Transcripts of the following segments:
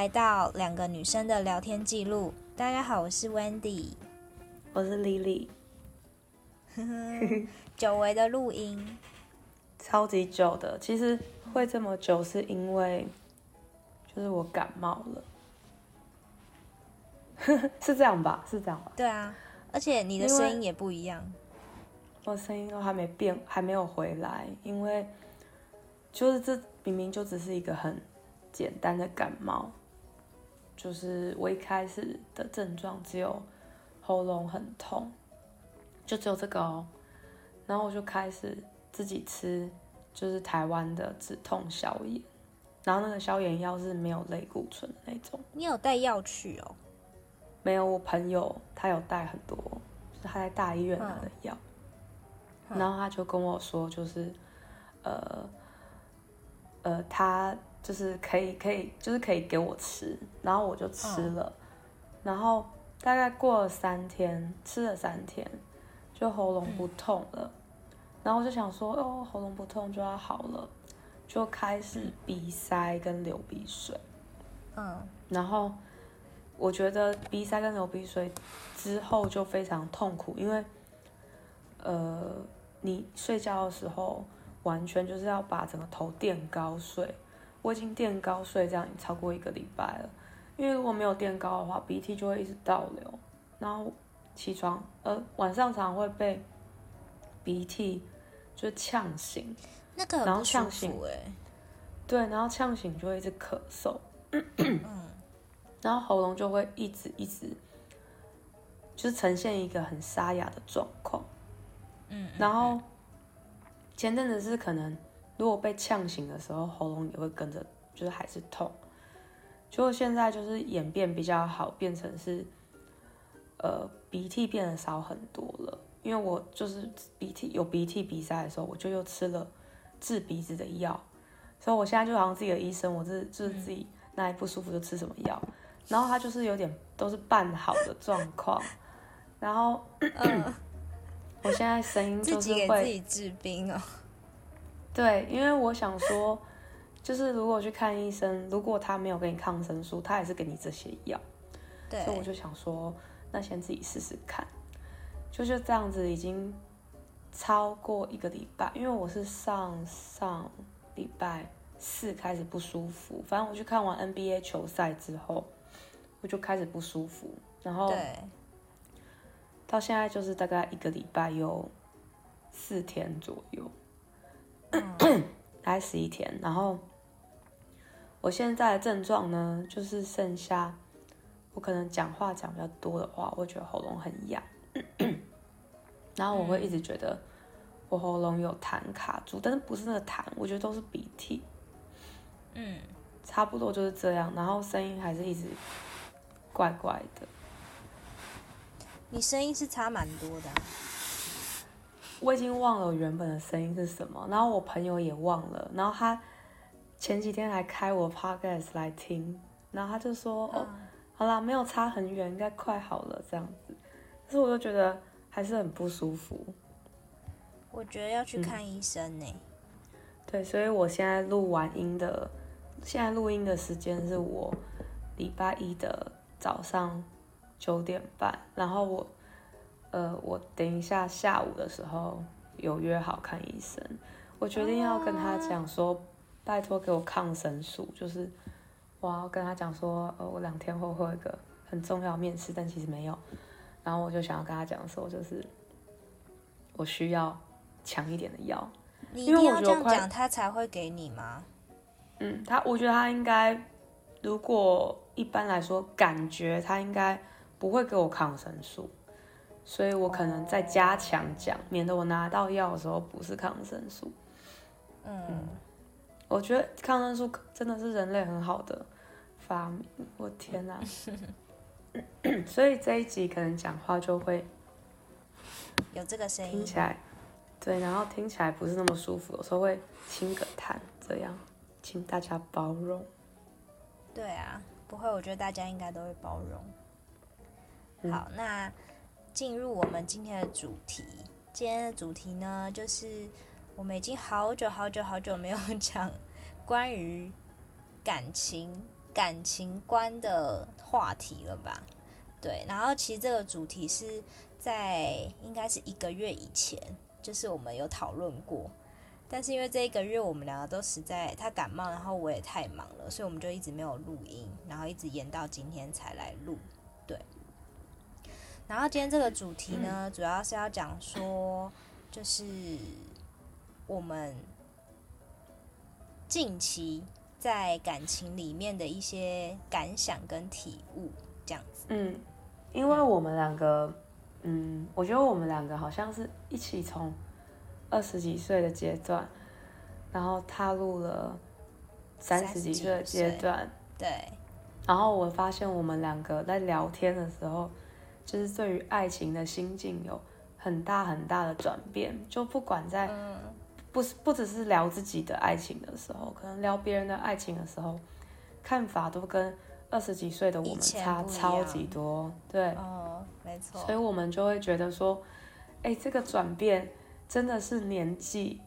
来到两个女生的聊天记录。大家好，我是 Wendy，我是 Lily。久违的录音，超级久的。其实会这么久，是因为就是我感冒了，是这样吧？是这样吧？对啊，而且你的声音也不一样，我声音都还没变，还没有回来，因为就是这明明就只是一个很简单的感冒，就是我一开始的症状只有喉咙很痛。就只有这个哦，然后我就开始自己吃，就是台湾的止痛消炎，然后那个消炎药是没有类固醇的那种。你有带药去哦？没有，我朋友他有带很多，就是他在大医院拿的药，嗯、然后他就跟我说，就是呃呃，他就是可以可以，就是可以给我吃，然后我就吃了，嗯、然后大概过了三天，吃了三天。就喉咙不痛了，嗯、然后我就想说，哦，喉咙不痛就要好了，就开始鼻塞跟流鼻水。嗯，然后我觉得鼻塞跟流鼻水之后就非常痛苦，因为呃，你睡觉的时候完全就是要把整个头垫高睡，我已经垫高睡这样已经超过一个礼拜了，因为如果没有垫高的话，鼻涕就会一直倒流，然后。起床，呃，晚上常常会被鼻涕就呛醒，那个很不舒服哎。对，然后呛醒就会一直咳嗽，嗯，然后喉咙就会一直一直，就是呈现一个很沙哑的状况，嗯，然后前阵子是可能如果被呛醒的时候，喉咙也会跟着就是还是痛，结果现在就是演变比较好，变成是。呃，鼻涕变得少很多了，因为我就是鼻涕有鼻涕鼻塞的时候，我就又吃了治鼻子的药，所以我现在就好像自己的医生，我是就是自己哪里不舒服就吃什么药，然后他就是有点都是半好的状况，然后、呃、我现在声音就是会自己给自己治病哦，对，因为我想说，就是如果去看医生，如果他没有给你抗生素，他也是给你这些药，对，所以我就想说。那先自己试试看，就就这样子，已经超过一个礼拜。因为我是上上礼拜四开始不舒服，反正我去看完 NBA 球赛之后，我就开始不舒服，然后到现在就是大概一个礼拜有四天左右，嗯、大概十一天。然后我现在的症状呢，就是剩下。我可能讲话讲比较多的话，我会觉得喉咙很痒，然后我会一直觉得我喉咙有痰卡住，但是不是那个痰，我觉得都是鼻涕，嗯，差不多就是这样，然后声音还是一直怪怪的。你声音是差蛮多的啊。我已经忘了我原本的声音是什么，然后我朋友也忘了，然后他前几天还开我 podcast 来听，然后他就说哦。好啦，没有差很远，应该快好了这样子。可是我就觉得还是很不舒服。我觉得要去看医生呢、欸嗯。对，所以我现在录完音的，现在录音的时间是我礼拜一的早上九点半。然后我，呃，我等一下下午的时候有约好看医生。我决定要跟他讲说，啊、拜托给我抗生素，就是。我要跟他讲说，呃，我两天后会有一个很重要面试，但其实没有。然后我就想要跟他讲说，就是我需要强一点的药。你一定要这样讲，他才会给你吗？嗯，他我觉得他应该，如果一般来说，感觉他应该不会给我抗生素，所以我可能再加强讲，免得我拿到药的时候不是抗生素。嗯。嗯我觉得抗生素真的是人类很好的发明，我天哪！所以这一集可能讲话就会有这个声音，听起来对，然后听起来不是那么舒服，有时候会轻个痰，这样，请大家包容。对啊，不会，我觉得大家应该都会包容。嗯、好，那进入我们今天的主题，今天的主题呢，就是。我们已经好久好久好久没有 讲关于感情感情观的话题了吧？对，然后其实这个主题是在应该是一个月以前，就是我们有讨论过，但是因为这一个月我们两个都实在他感冒，然后我也太忙了，所以我们就一直没有录音，然后一直延到今天才来录。对，然后今天这个主题呢，嗯、主要是要讲说，就是我们近期在感情里面的一些感想跟体悟，这样子。嗯。因为我们两个，嗯，我觉得我们两个好像是一起从二十几岁的阶段，然后踏入了三十几岁的阶段，对。然后我发现我们两个在聊天的时候，就是对于爱情的心境有很大很大的转变。就不管在，不是不只是聊自己的爱情的时候，可能聊别人的爱情的时候，看法都跟。二十几岁的我们差超级多，对，哦，没错，所以我们就会觉得说，哎，这个转变真的是年纪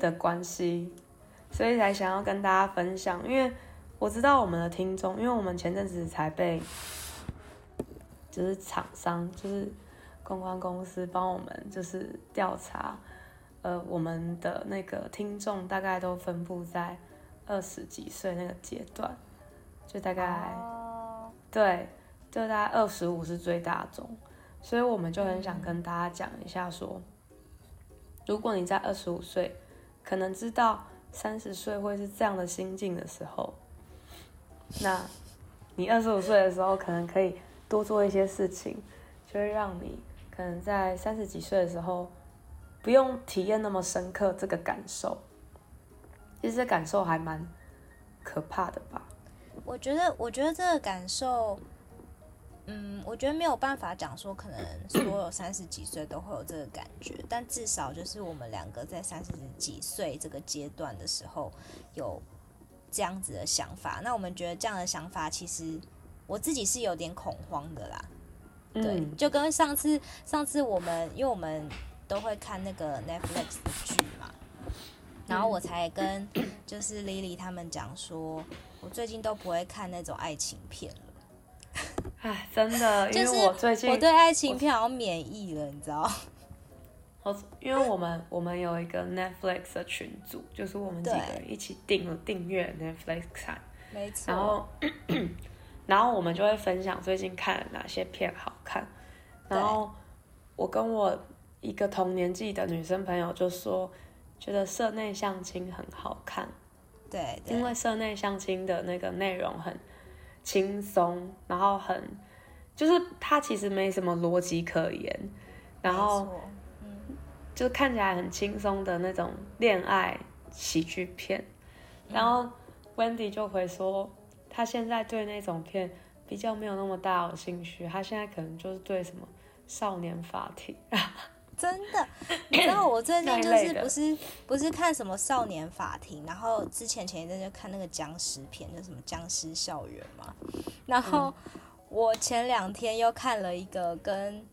的关系，所以才想要跟大家分享。因为我知道我们的听众，因为我们前阵子才被，就是厂商，就是公关公司帮我们就是调查，呃，我们的那个听众大概都分布在二十几岁那个阶段。就大概，oh. 对，就大概二十五是最大众，所以我们就很想跟大家讲一下说，如果你在二十五岁，可能知道三十岁会是这样的心境的时候，那你二十五岁的时候，可能可以多做一些事情，就会让你可能在三十几岁的时候，不用体验那么深刻这个感受，其实感受还蛮可怕的吧。我觉得，我觉得这个感受，嗯，我觉得没有办法讲说，可能所有三十几岁都会有这个感觉，但至少就是我们两个在三十几岁这个阶段的时候，有这样子的想法。那我们觉得这样的想法，其实我自己是有点恐慌的啦。对，就跟上次，上次我们，因为我们都会看那个 Netflix 的剧嘛，然后我才跟就是 Lily 他们讲说。我最近都不会看那种爱情片了，哎，真的，因为我最近我对爱情片好像免疫了，你知道？我因为我们我们有一个 Netflix 的群组，就是我们几个人一起订了订阅 Netflix 看，没错。然后 然后我们就会分享最近看了哪些片好看。然后我跟我一个同年纪的女生朋友就说，觉得社内相亲很好看。对，因为社内相亲的那个内容很轻松，然后很就是它其实没什么逻辑可言，然后嗯，就看起来很轻松的那种恋爱喜剧片。然后 Wendy 就会说，他现在对那种片比较没有那么大有兴趣，他现在可能就是对什么少年法庭。真的，你知道我最近就是不是不是看什么少年法庭，然后之前前一阵就看那个僵尸片，就什么僵尸校园嘛。然后我前两天又看了一个跟，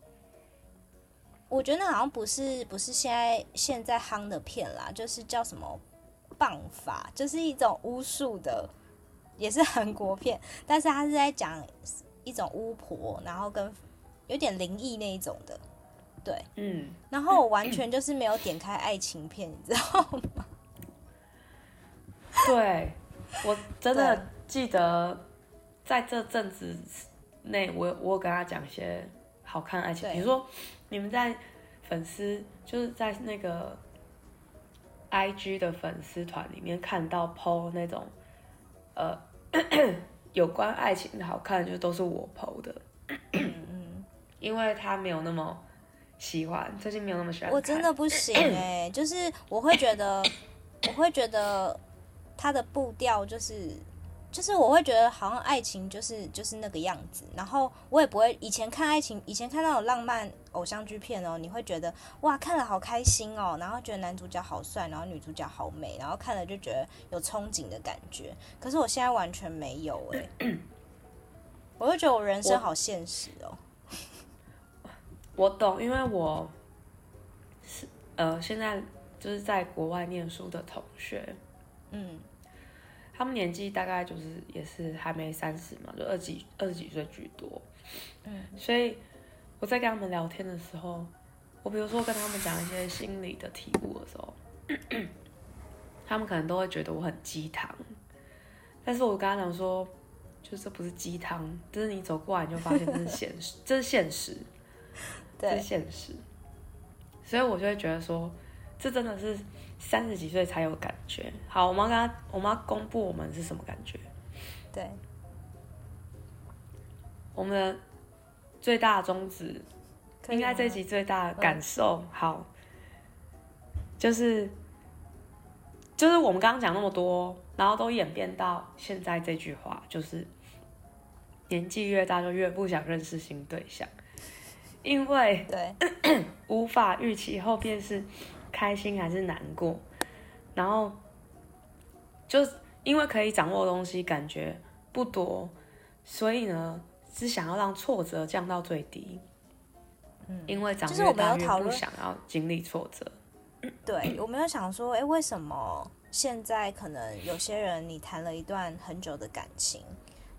我觉得那好像不是不是现在现在夯的片啦，就是叫什么棒法，就是一种巫术的，也是韩国片，但是他是在讲一种巫婆，然后跟有点灵异那一种的。对，嗯，然后我完全就是没有点开爱情片，你知道吗？对，我真的记得在这阵子内，我我有跟他讲一些好看的爱情，比如说你们在粉丝就是在那个 IG 的粉丝团里面看到 PO 那种呃 有关爱情的好看的，就都是我 PO 的，因为他没有那么。喜欢，最近没有那么喜欢。我真的不行哎、就是我会觉得，我会觉得他的步调就是，就是我会觉得好像爱情就是就是那个样子，然后我也不会以前看爱情，以前看那种浪漫偶像剧片哦，你会觉得哇看了好开心哦，然后觉得男主角好帅，然后女主角好美，然后看了就觉得有憧憬的感觉。可是我现在完全没有哎、欸，我就觉得我人生好现实哦。我懂，因为我是呃，现在就是在国外念书的同学，嗯，他们年纪大概就是也是还没三十嘛，就二几二十几岁居多。嗯，所以我在跟他们聊天的时候，我比如说跟他们讲一些心理的体悟的时候，他们可能都会觉得我很鸡汤，但是我跟他讲说，就这不是鸡汤，就是你走过来你就发现这是现实，这是现实，这是现实。所以我就会觉得说，这真的是三十几岁才有感觉。好，我们要跟他，我们要公布我们是什么感觉。对，我们的最大宗旨，应该这集最大的感受，好，就是就是我们刚刚讲那么多，然后都演变到现在这句话，就是年纪越大就越不想认识新对象。因为对。无法预期后边是开心还是难过，然后就因为可以掌握的东西感觉不多，所以呢是想要让挫折降到最低。嗯，因为长越大越不想要经历挫折。对，我没有想说，哎，为什么现在可能有些人你谈了一段很久的感情，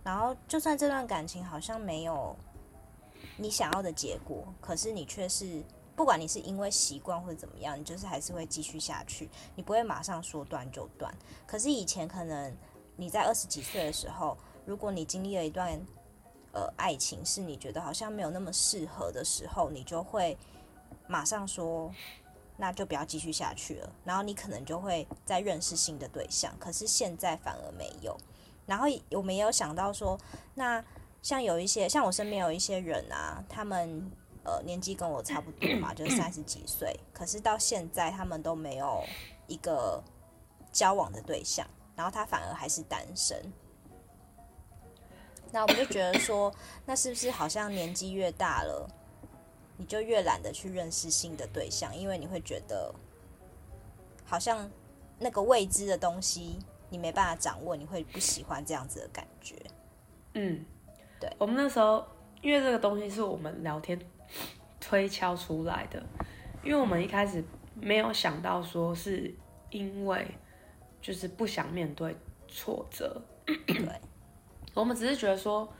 然后就算这段感情好像没有。你想要的结果，可是你却是不管你是因为习惯或者怎么样，你就是还是会继续下去，你不会马上说断就断。可是以前可能你在二十几岁的时候，如果你经历了一段呃爱情，是你觉得好像没有那么适合的时候，你就会马上说那就不要继续下去了，然后你可能就会再认识新的对象。可是现在反而没有，然后我们也有想到说那。像有一些，像我身边有一些人啊，他们呃年纪跟我差不多嘛，就三十几岁，可是到现在他们都没有一个交往的对象，然后他反而还是单身。那我们就觉得说，那是不是好像年纪越大了，你就越懒得去认识新的对象，因为你会觉得好像那个未知的东西你没办法掌握，你会不喜欢这样子的感觉。嗯。对，我们那时候，因为这个东西是我们聊天推敲出来的，因为我们一开始没有想到说是因为就是不想面对挫折，对，我们只是觉得说，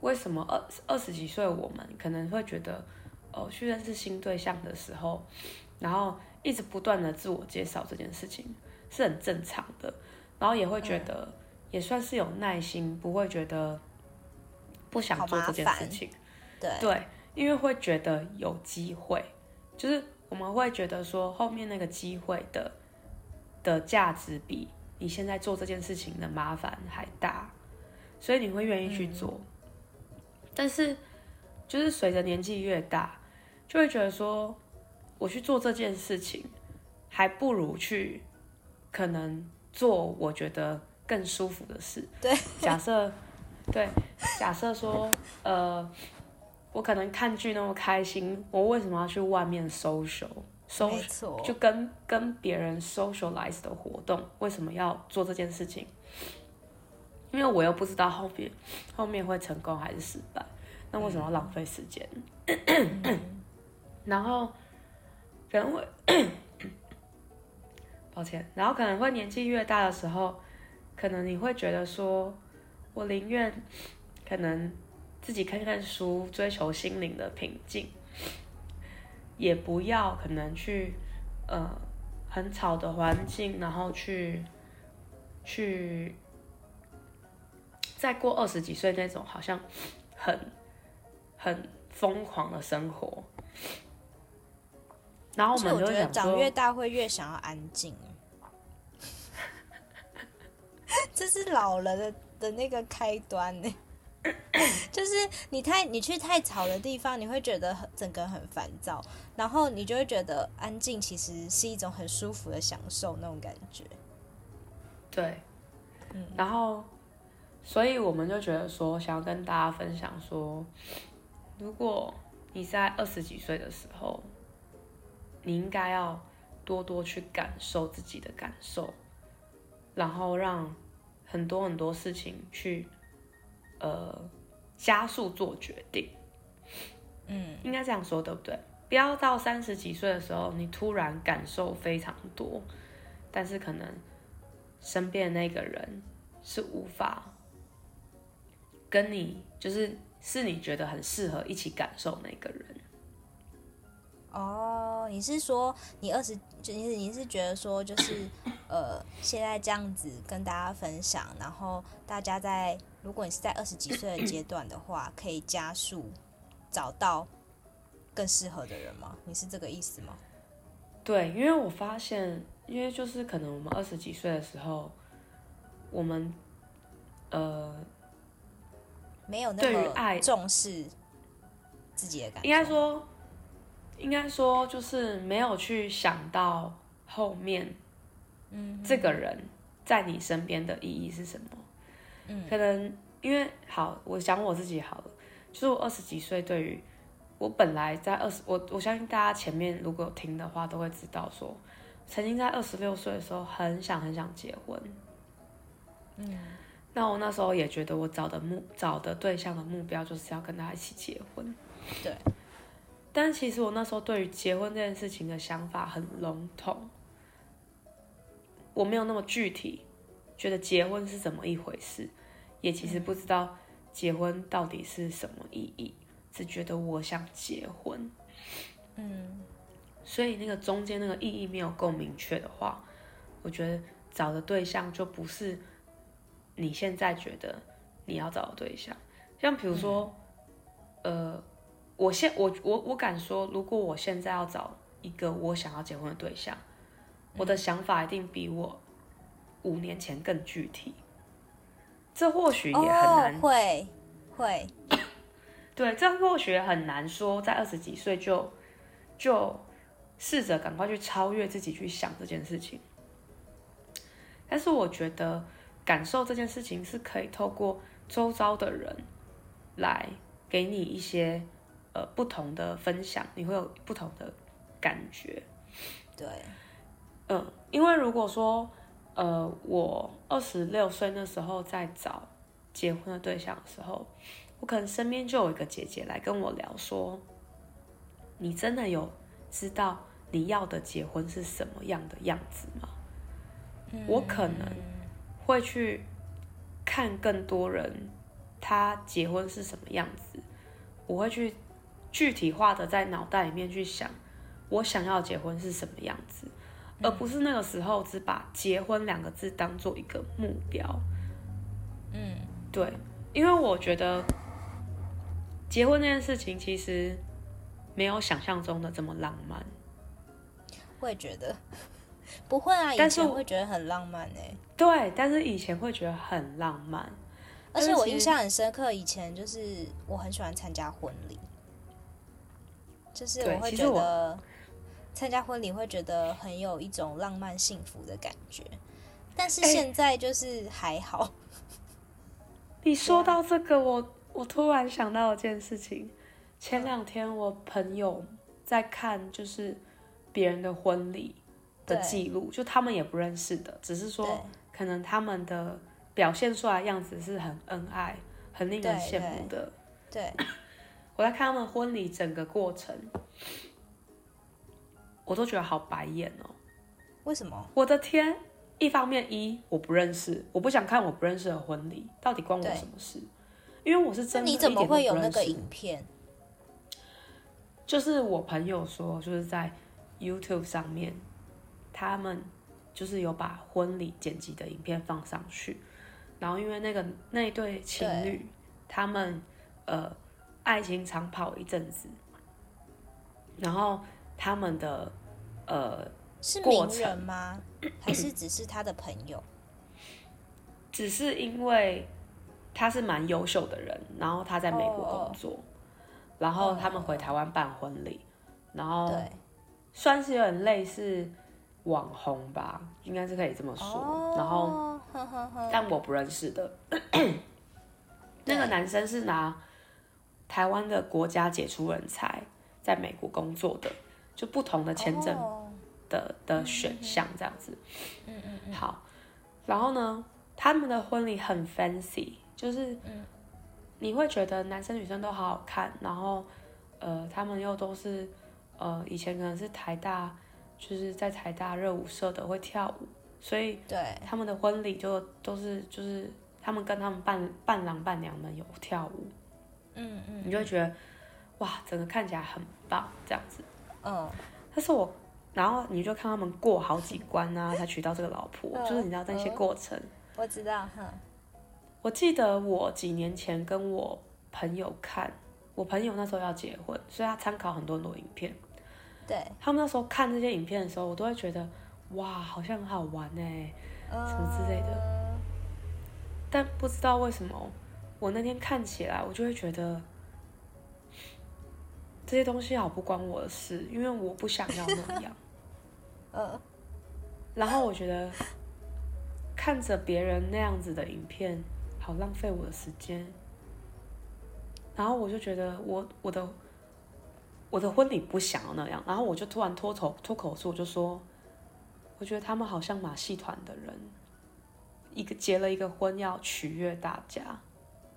为什么二二十几岁我们可能会觉得，哦，去认识新对象的时候，然后一直不断的自我介绍这件事情是很正常的，然后也会觉得也算是有耐心，不会觉得。不想做这件事情，对对，因为会觉得有机会，就是我们会觉得说后面那个机会的的价值比你现在做这件事情的麻烦还大，所以你会愿意去做。嗯、但是就是随着年纪越大，就会觉得说我去做这件事情，还不如去可能做我觉得更舒服的事。对，假设。对，假设说，呃，我可能看剧那么开心，我为什么要去外面 social？social 就跟跟别人 socialize 的活动，为什么要做这件事情？因为我又不知道后面后面会成功还是失败，那为什么要浪费时间？然后可能会，抱歉，然后可能会年纪越大的时候，可能你会觉得说。我宁愿可能自己看看书，追求心灵的平静，也不要可能去呃很吵的环境，然后去去再过二十几岁那种好像很很疯狂的生活。然后我们就想，长越大会越想要安静，这是老了的。的那个开端呢，就是你太你去太吵的地方，你会觉得很整个很烦躁，然后你就会觉得安静其实是一种很舒服的享受那种感觉。对，嗯，然后所以我们就觉得说，想要跟大家分享说，如果你在二十几岁的时候，你应该要多多去感受自己的感受，然后让。很多很多事情去，呃，加速做决定，嗯，应该这样说对不对？不要到三十几岁的时候，你突然感受非常多，但是可能身边的那个人是无法跟你，就是是你觉得很适合一起感受那个人。哦，你是说你二十，就你是你是觉得说就是 呃，现在这样子跟大家分享，然后大家在如果你是在二十几岁的阶段的话，可以加速找到更适合的人吗？你是这个意思吗？对，因为我发现，因为就是可能我们二十几岁的时候，我们呃没有那么重视自己的感觉，应该说。应该说，就是没有去想到后面，嗯，这个人在你身边的意义是什么？嗯，可能因为好，我想我自己好了，就是我二十几岁，对于我本来在二十，我我相信大家前面如果有听的话，都会知道说，曾经在二十六岁的时候，很想很想结婚，嗯，那我那时候也觉得我找的目找的对象的目标就是要跟他一起结婚，对。但其实我那时候对于结婚这件事情的想法很笼统，我没有那么具体，觉得结婚是怎么一回事，也其实不知道结婚到底是什么意义，只觉得我想结婚，嗯，所以那个中间那个意义没有够明确的话，我觉得找的对象就不是你现在觉得你要找的对象，像比如说，呃。我现我我我敢说，如果我现在要找一个我想要结婚的对象，我的想法一定比我五年前更具体。这或许也很难，哦、会会，对，这或许也很难说，在二十几岁就就试着赶快去超越自己去想这件事情。但是我觉得感受这件事情是可以透过周遭的人来给你一些。呃，不同的分享，你会有不同的感觉。对，嗯，因为如果说，呃，我二十六岁那时候在找结婚的对象的时候，我可能身边就有一个姐姐来跟我聊说，你真的有知道你要的结婚是什么样的样子吗？嗯，我可能会去看更多人他结婚是什么样子，我会去。具体化的在脑袋里面去想，我想要结婚是什么样子，而不是那个时候只把结婚两个字当做一个目标。嗯，对，因为我觉得结婚这件事情其实没有想象中的这么浪漫。会觉得不会啊，以前会觉得很浪漫欸。对，但是以前会觉得很浪漫，而且我印象很深刻，以前就是我很喜欢参加婚礼。就是我会觉得参加婚礼会觉得很有一种浪漫幸福的感觉，但是现在就是还好。欸、你说到这个，我我突然想到一件事情。前两天我朋友在看，就是别人的婚礼的记录，就他们也不认识的，只是说可能他们的表现出来的样子是很恩爱、很令人羡慕的。对。对 我在看他们婚礼整个过程，我都觉得好白眼哦。为什么？我的天！一方面一我不认识，我不想看我不认识的婚礼，到底关我什么事？因为我是真的一点都不认识。你怎么会有那个影片？就是我朋友说，就是在 YouTube 上面，他们就是有把婚礼剪辑的影片放上去，然后因为那个那一对情侣，他们呃。爱情长跑一阵子，然后他们的呃是名人吗？还是只是他的朋友？只是因为他是蛮优秀的人，然后他在美国工作，oh. 然后他们回台湾办婚礼，然后算是有点类似网红吧，应该是可以这么说。Oh. 然后，但我不认识的那个男生是拿。台湾的国家杰出人才在美国工作的，就不同的签证的、oh. 的选项这样子。嗯嗯嗯。好，然后呢，他们的婚礼很 fancy，就是你会觉得男生女生都好好看，然后呃，他们又都是呃以前可能是台大，就是在台大热舞社的会跳舞，所以对他们的婚礼就都是就是他们跟他们伴伴郎伴娘们有跳舞，嗯嗯，你就会觉得哇，整个看起来很棒这样子，嗯，但是我然后你就看他们过好几关啊，才娶到这个老婆，就是你知道那些过程，我知道哈。我记得我几年前跟我朋友看，我朋友那时候要结婚，所以他参考很多很多影片，对，他们那时候看这些影片的时候，我都会觉得。哇，好像很好玩呢，什么之类的。Uh... 但不知道为什么，我那天看起来，我就会觉得这些东西好不关我的事，因为我不想要那样。Uh... 然后我觉得看着别人那样子的影片，好浪费我的时间。然后我就觉得我我的我的婚礼不想要那样。然后我就突然脱口脱口说，我就说。我觉得他们好像马戏团的人，一个结了一个婚要取悦大家，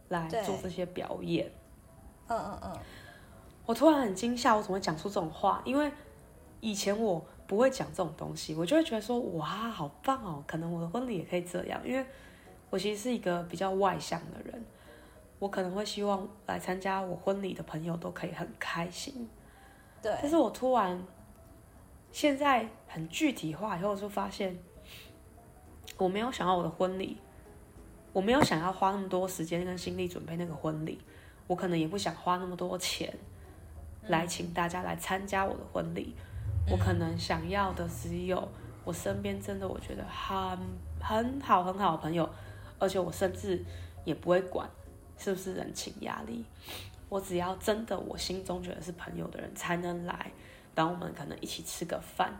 来做这些表演。嗯嗯嗯。我突然很惊吓，我怎么会讲出这种话？因为以前我不会讲这种东西，我就会觉得说，哇，好棒哦！可能我的婚礼也可以这样，因为我其实是一个比较外向的人，我可能会希望来参加我婚礼的朋友都可以很开心。对。但是我突然。现在很具体化以后，就发现我没有想要我的婚礼，我没有想要花那么多时间跟心力准备那个婚礼，我可能也不想花那么多钱来请大家来参加我的婚礼，我可能想要的只有我身边真的我觉得很很好很好的朋友，而且我甚至也不会管是不是人情压力，我只要真的我心中觉得是朋友的人才能来。然后我们可能一起吃个饭，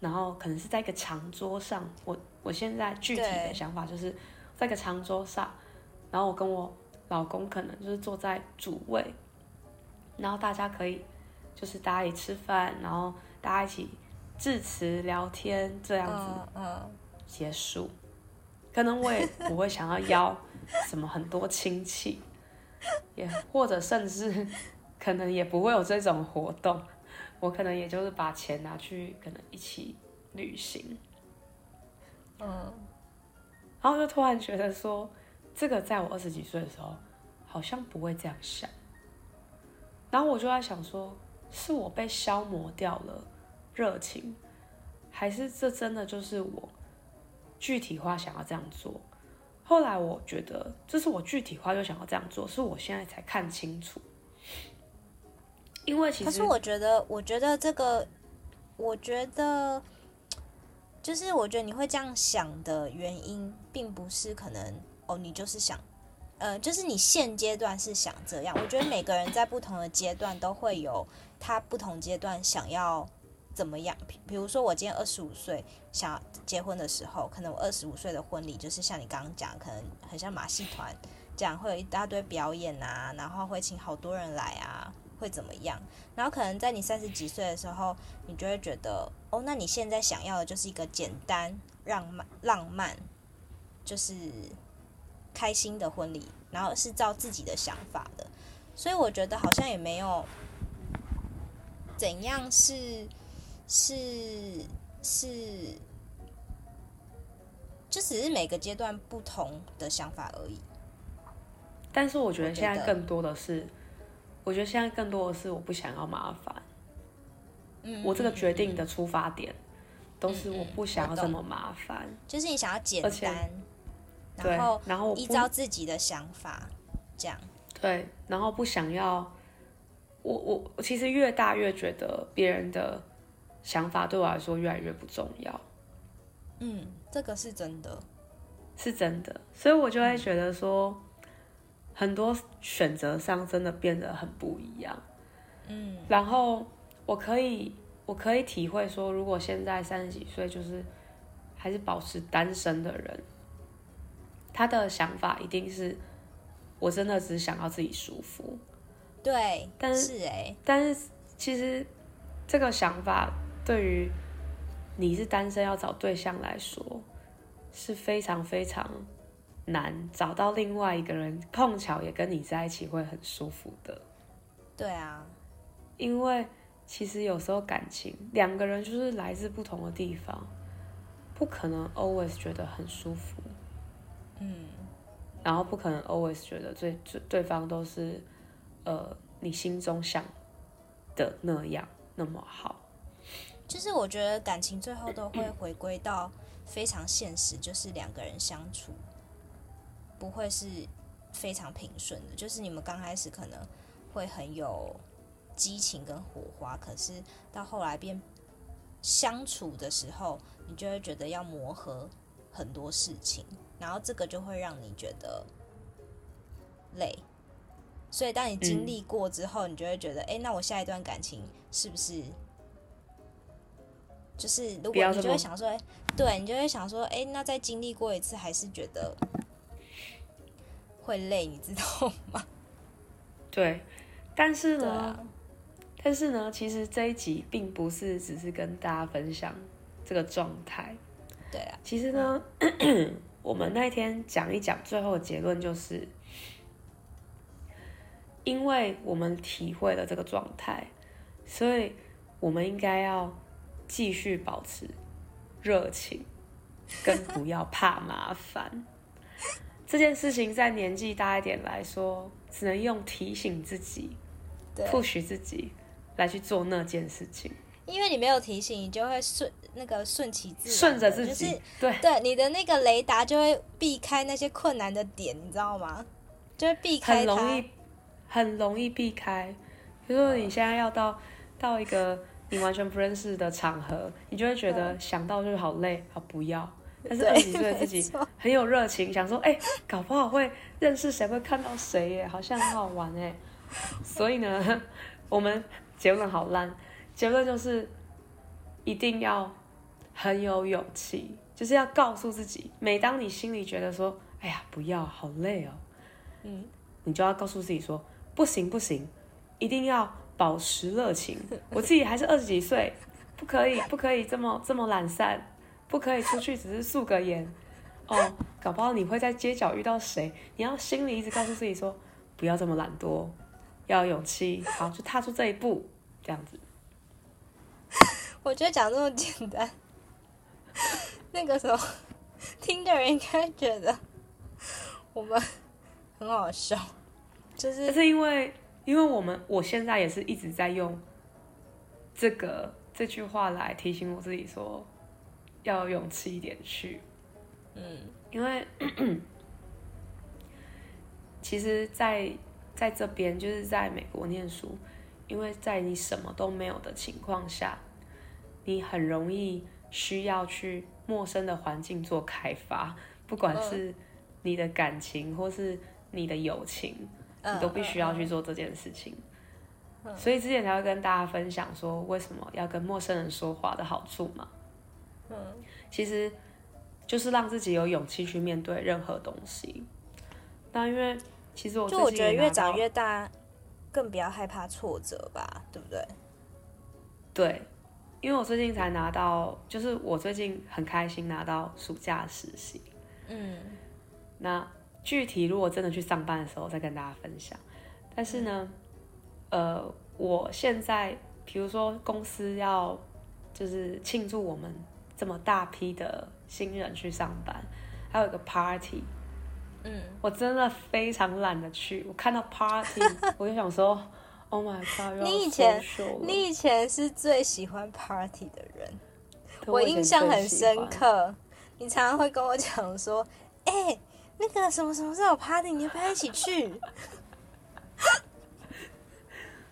然后可能是在一个长桌上。我我现在具体的想法就是，在一个长桌上，然后我跟我老公可能就是坐在主位，然后大家可以就是大家一起吃饭，然后大家一起致辞聊天这样子，嗯，结束。可能我也不会想要邀什么很多亲戚，也或者甚至 可能也不会有这种活动。我可能也就是把钱拿去，可能一起旅行，嗯，然后就突然觉得说，这个在我二十几岁的时候，好像不会这样想。然后我就在想说，是我被消磨掉了热情，还是这真的就是我具体化想要这样做？后来我觉得，这是我具体化就想要这样做，是我现在才看清楚。因为其实，可是我觉得，我觉得这个，我觉得，就是我觉得你会这样想的原因，并不是可能哦，你就是想，呃，就是你现阶段是想这样。我觉得每个人在不同的阶段都会有他不同阶段想要怎么样。比比如说，我今天二十五岁想结婚的时候，可能我二十五岁的婚礼就是像你刚刚讲，可能很像马戏团这样，会有一大堆表演啊，然后会请好多人来啊。会怎么样？然后可能在你三十几岁的时候，你就会觉得，哦，那你现在想要的就是一个简单、浪漫、浪漫，就是开心的婚礼，然后是照自己的想法的。所以我觉得好像也没有怎样是是是，就只是每个阶段不同的想法而已。但是我觉得现在更多的是。我觉得现在更多的是我不想要麻烦，嗯，我这个决定的出发点都是我不想要这么麻烦，就是你想要简单，然后然后依照自己的想法这样，对，然后不想要，我我我其实越大越觉得别人的想法对我来说越来越不重要，嗯，这个是真的，是真的，所以我就会觉得说。很多选择上真的变得很不一样，嗯，然后我可以我可以体会说，如果现在三十几岁就是还是保持单身的人，他的想法一定是，我真的只想要自己舒服，对，但是哎，但是其实这个想法对于你是单身要找对象来说是非常非常。难找到另外一个人碰巧也跟你在一起会很舒服的，对啊，因为其实有时候感情两个人就是来自不同的地方，不可能 always 觉得很舒服，嗯，然后不可能 always 觉得对对对方都是呃你心中想的那样那么好。就是我觉得感情最后都会回归到非常现实，就是两个人相处不会是非常平顺的。就是你们刚开始可能会很有激情跟火花，可是到后来变相处的时候，你就会觉得要磨合很多事情，然后这个就会让你觉得累。所以当你经历过之后，你就会觉得，哎，那我下一段感情是不是？就是如果你就会想说，对，你就会想说，哎，那再经历过一次，还是觉得会累，你知道吗？对，但是呢，啊、但是呢，其实这一集并不是只是跟大家分享这个状态。对啊，其实呢，嗯、我们那天讲一讲，最后的结论就是，因为我们体会了这个状态，所以我们应该要。继续保持热情，跟不要怕麻烦。这件事情在年纪大一点来说，只能用提醒自己、push 自己来去做那件事情。因为你没有提醒，你就会顺那个顺其自然，顺着自己。就是、对对，你的那个雷达就会避开那些困难的点，你知道吗？就会避开，很容易，很容易避开。比如说你现在要到、嗯、到一个。你完全不认识的场合，你就会觉得想到就是好累，好不要。但是二十几岁自己很有热情，想说，哎、欸，搞不好会认识谁，会看到谁耶，好像很好玩哎。所以呢，我们结论好烂，结论就是一定要很有勇气，就是要告诉自己，每当你心里觉得说，哎呀，不要，好累哦，嗯，你就要告诉自己说，不行不行，一定要。保持热情，我自己还是二十几岁，不可以，不可以这么这么懒散，不可以出去只是素个颜，哦，搞不好你会在街角遇到谁，你要心里一直告诉自己说，不要这么懒惰，要有勇气，好，就踏出这一步，这样子。我觉得讲这么简单，那个时候听的人应该觉得我们很好笑，就是是因为。因为我们我现在也是一直在用这个这句话来提醒我自己说，要有勇气一点去，嗯，因为 其实在在这边就是在美国念书，因为在你什么都没有的情况下，你很容易需要去陌生的环境做开发，不管是你的感情或是你的友情。你都必须要去做这件事情，所以之前才会跟大家分享说，为什么要跟陌生人说话的好处嘛。嗯，其实就是让自己有勇气去面对任何东西。那因为其实我就我觉得越长越大，更不要害怕挫折吧，对不对？对，因为我最近才拿到，就是我最近很开心拿到暑假实习。嗯，那。具体如果真的去上班的时候再跟大家分享，但是呢，呃，我现在比如说公司要就是庆祝我们这么大批的新人去上班，还有一个 party，嗯，我真的非常懒得去。我看到 party，我就想说，Oh my god！你以前你以前是最喜欢 party 的人，我印象很深刻。你常常会跟我讲说，哎、欸。那个什么什么时候有 party，你要不要一起去？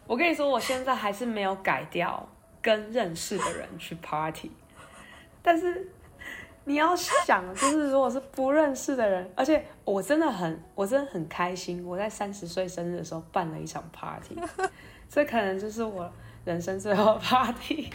我跟你说，我现在还是没有改掉跟认识的人去 party，但是你要想，就是如果是不认识的人，而且我真的很，我真的很开心，我在三十岁生日的时候办了一场 party，这可能就是我人生最后的 party。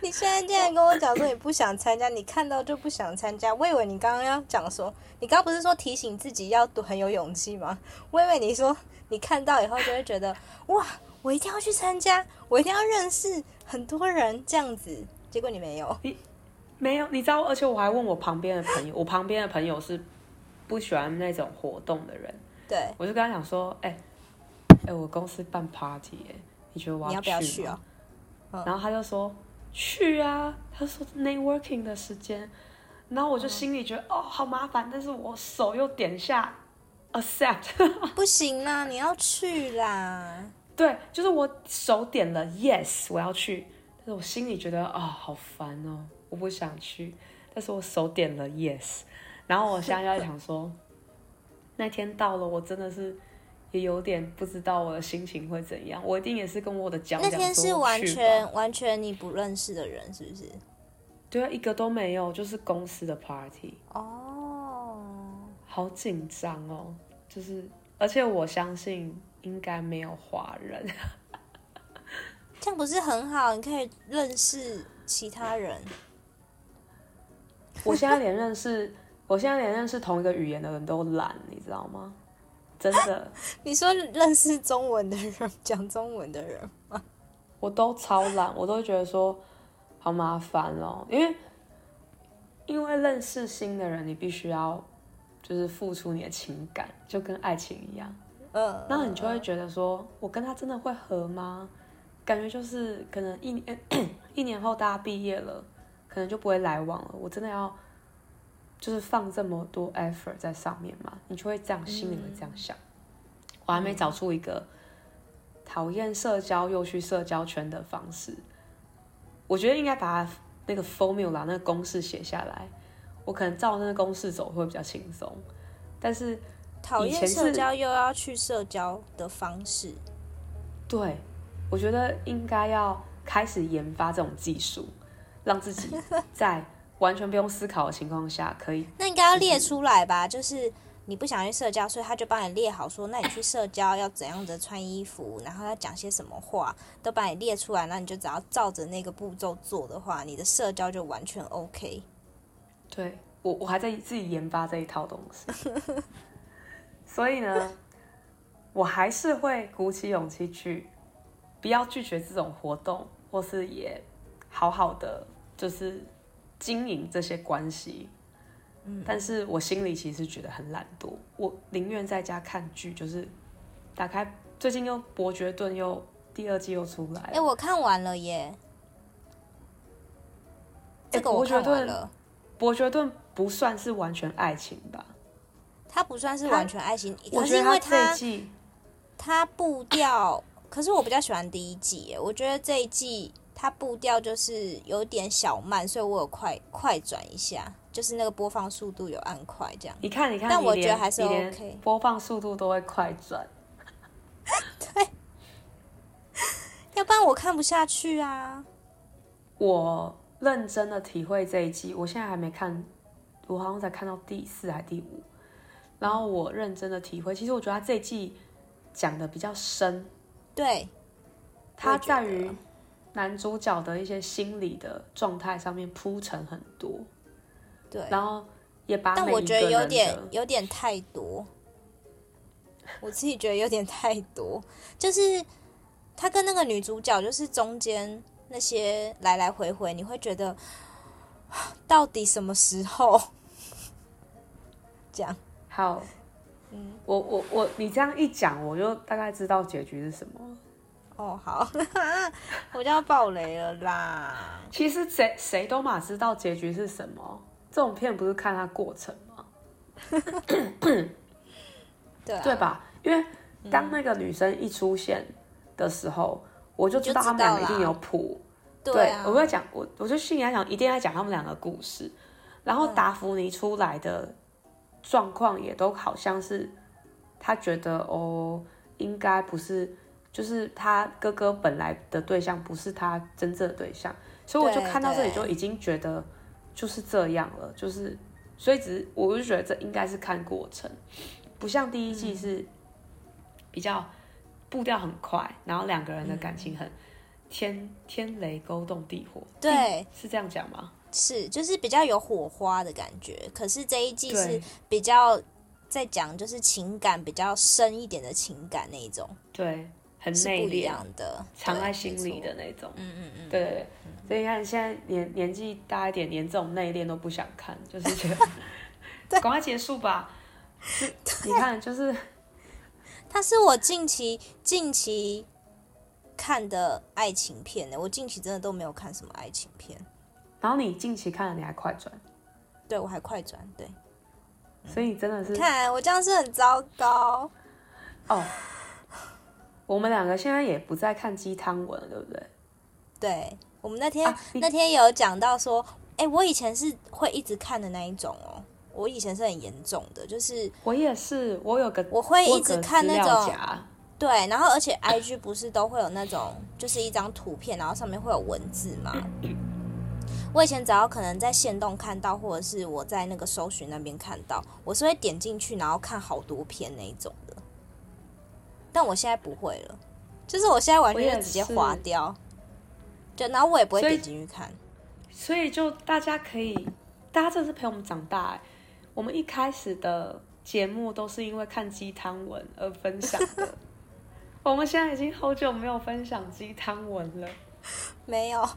你现在竟然跟我讲说你不想参加，你看到就不想参加。我以为你刚刚要讲说，你刚刚不是说提醒自己要很有勇气吗？我以为你说你看到以后就会觉得哇，我一定要去参加，我一定要认识很多人这样子。结果你没有，你没有，你知道？而且我还问我旁边的朋友，我旁边的朋友是不喜欢那种活动的人。对，我就跟他讲说，哎、欸，哎、欸，我公司办 party，哎，你觉得我要去吗？你要不要去啊？然后他就说。去啊。他说 networking 的时间，然后我就心里觉得、嗯、哦好麻烦，但是我手又点下 accept，不行啦，你要去啦。对，就是我手点了 yes，我要去，但是我心里觉得啊、哦、好烦哦，我不想去，但是我手点了 yes，然后我现在就在想说，那天到了，我真的是也有点不知道我的心情会怎样，我一定也是跟我的讲。那天是完全完全你不认识的人，是不是？对啊，一个都没有，就是公司的 party。哦，好紧张哦，就是，而且我相信。应该没有华人，这样不是很好？你可以认识其他人。我现在连认识，我现在连认识同一个语言的人都懒，你知道吗？真的。你说认识中文的人，讲中文的人吗？我都超懒，我都觉得说好麻烦哦，因为因为认识新的人，你必须要就是付出你的情感，就跟爱情一样。嗯，那你就会觉得说，我跟他真的会合吗？感觉就是可能一年 一年后大家毕业了，可能就不会来往了。我真的要就是放这么多 effort 在上面嘛？你就会这样，心里会这样想。我还没找出一个讨厌社交又去社交圈的方式。我觉得应该把那个 formula 那个公式写下来，我可能照那个公式走会比较轻松。但是。讨厌社交又要去社交的方式，对，我觉得应该要开始研发这种技术，让自己在完全不用思考的情况下可以。那应该要列出来吧？就是你不想去社交，所以他就帮你列好，说那你去社交要怎样的穿衣服，然后要讲些什么话，都帮你列出来。那你就只要照着那个步骤做的话，你的社交就完全 OK。对，我，我还在自己研发这一套东西。所以呢，我还是会鼓起勇气去，不要拒绝这种活动，或是也好好的就是经营这些关系。嗯，但是我心里其实觉得很懒惰，我宁愿在家看剧，就是打开最近又伯爵顿又第二季又出来，哎，我看完了耶。这个我看完了。伯爵顿不算是完全爱情吧？它不算是完全爱情，可是因为它它步调，可是我比较喜欢第一季耶。我觉得这一季它步调就是有点小慢，所以我有快快转一下，就是那个播放速度有按快这样。你看，你看，但我觉得还是 OK，播放速度都会快转。对，要不然我看不下去啊。我认真的体会这一季，我现在还没看，我好像才看到第四还第五。然后我认真的体会，其实我觉得他这一季讲的比较深，对，他在于男主角的一些心理的状态上面铺陈很多，对，然后也把，但我觉得有点有点太多，我自己觉得有点太多，就是他跟那个女主角，就是中间那些来来回回，你会觉得 到底什么时候？这样？好，嗯，我我我，你这样一讲，我就大概知道结局是什么。哦，好，我就要爆雷了啦。其实谁谁都嘛知道结局是什么，这种片不是看它过程吗？对啊，对吧？因为当那个女生一出现的时候，嗯、我就知道他们两个一定有谱。对，啊、我会讲，我我就心里在想，一定要讲他们两个故事。然后达芙妮出来的。嗯状况也都好像是，他觉得哦，应该不是，就是他哥哥本来的对象不是他真正的对象，所以我就看到这里就已经觉得就是这样了，就是所以只是我就觉得这应该是看过程，不像第一季是比较步调很快，然后两个人的感情很天天雷勾动地火，对，是这样讲吗？是，就是比较有火花的感觉。可是这一季是比较在讲，就是情感比较深一点的情感那一种。对，很内敛的，藏在心里的那种。嗯嗯嗯。对对对。所以你看，现在年年纪大一点，连这种内敛都不想看，就是觉得 赶快结束吧。你看，就是，它是我近期近期看的爱情片呢。我近期真的都没有看什么爱情片。然后你近期看了，你还快转？对，我还快转，对。所以真的是看我这样是很糟糕哦。我们两个现在也不再看鸡汤文了，对不对？对，我们那天、啊、那天有讲到说，哎，我以前是会一直看的那一种哦。我以前是很严重的，就是我也是，我有个我会一直看那种对，然后而且 IG 不是都会有那种，就是一张图片，然后上面会有文字嘛。我以前只要可能在线动看到，或者是我在那个搜寻那边看到，我是会点进去，然后看好多篇那一种的。但我现在不会了，就是我现在完全就直接划掉，就然后我也不会点进去看。所以就大家可以，大家真的是陪我们长大哎。我们一开始的节目都是因为看鸡汤文而分享的，我们现在已经好久没有分享鸡汤文了，没有。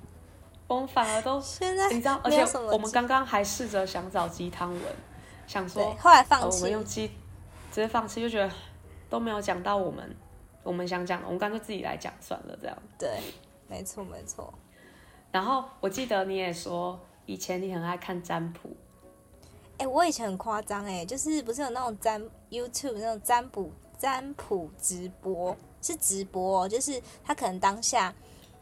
我们反而都 现在你知道，而且我们刚刚还试着想找鸡汤文，想说后来放弃，我们用鸡直接放弃，就觉得都没有讲到我们我们想讲的，我们干脆自己来讲算了，这样。对，没错没错。然后我记得你也说，以前你很爱看占卜。哎、欸，我以前很夸张哎，就是不是有那种占 YouTube 那种占卜占卜直播，是直播，就是他可能当下。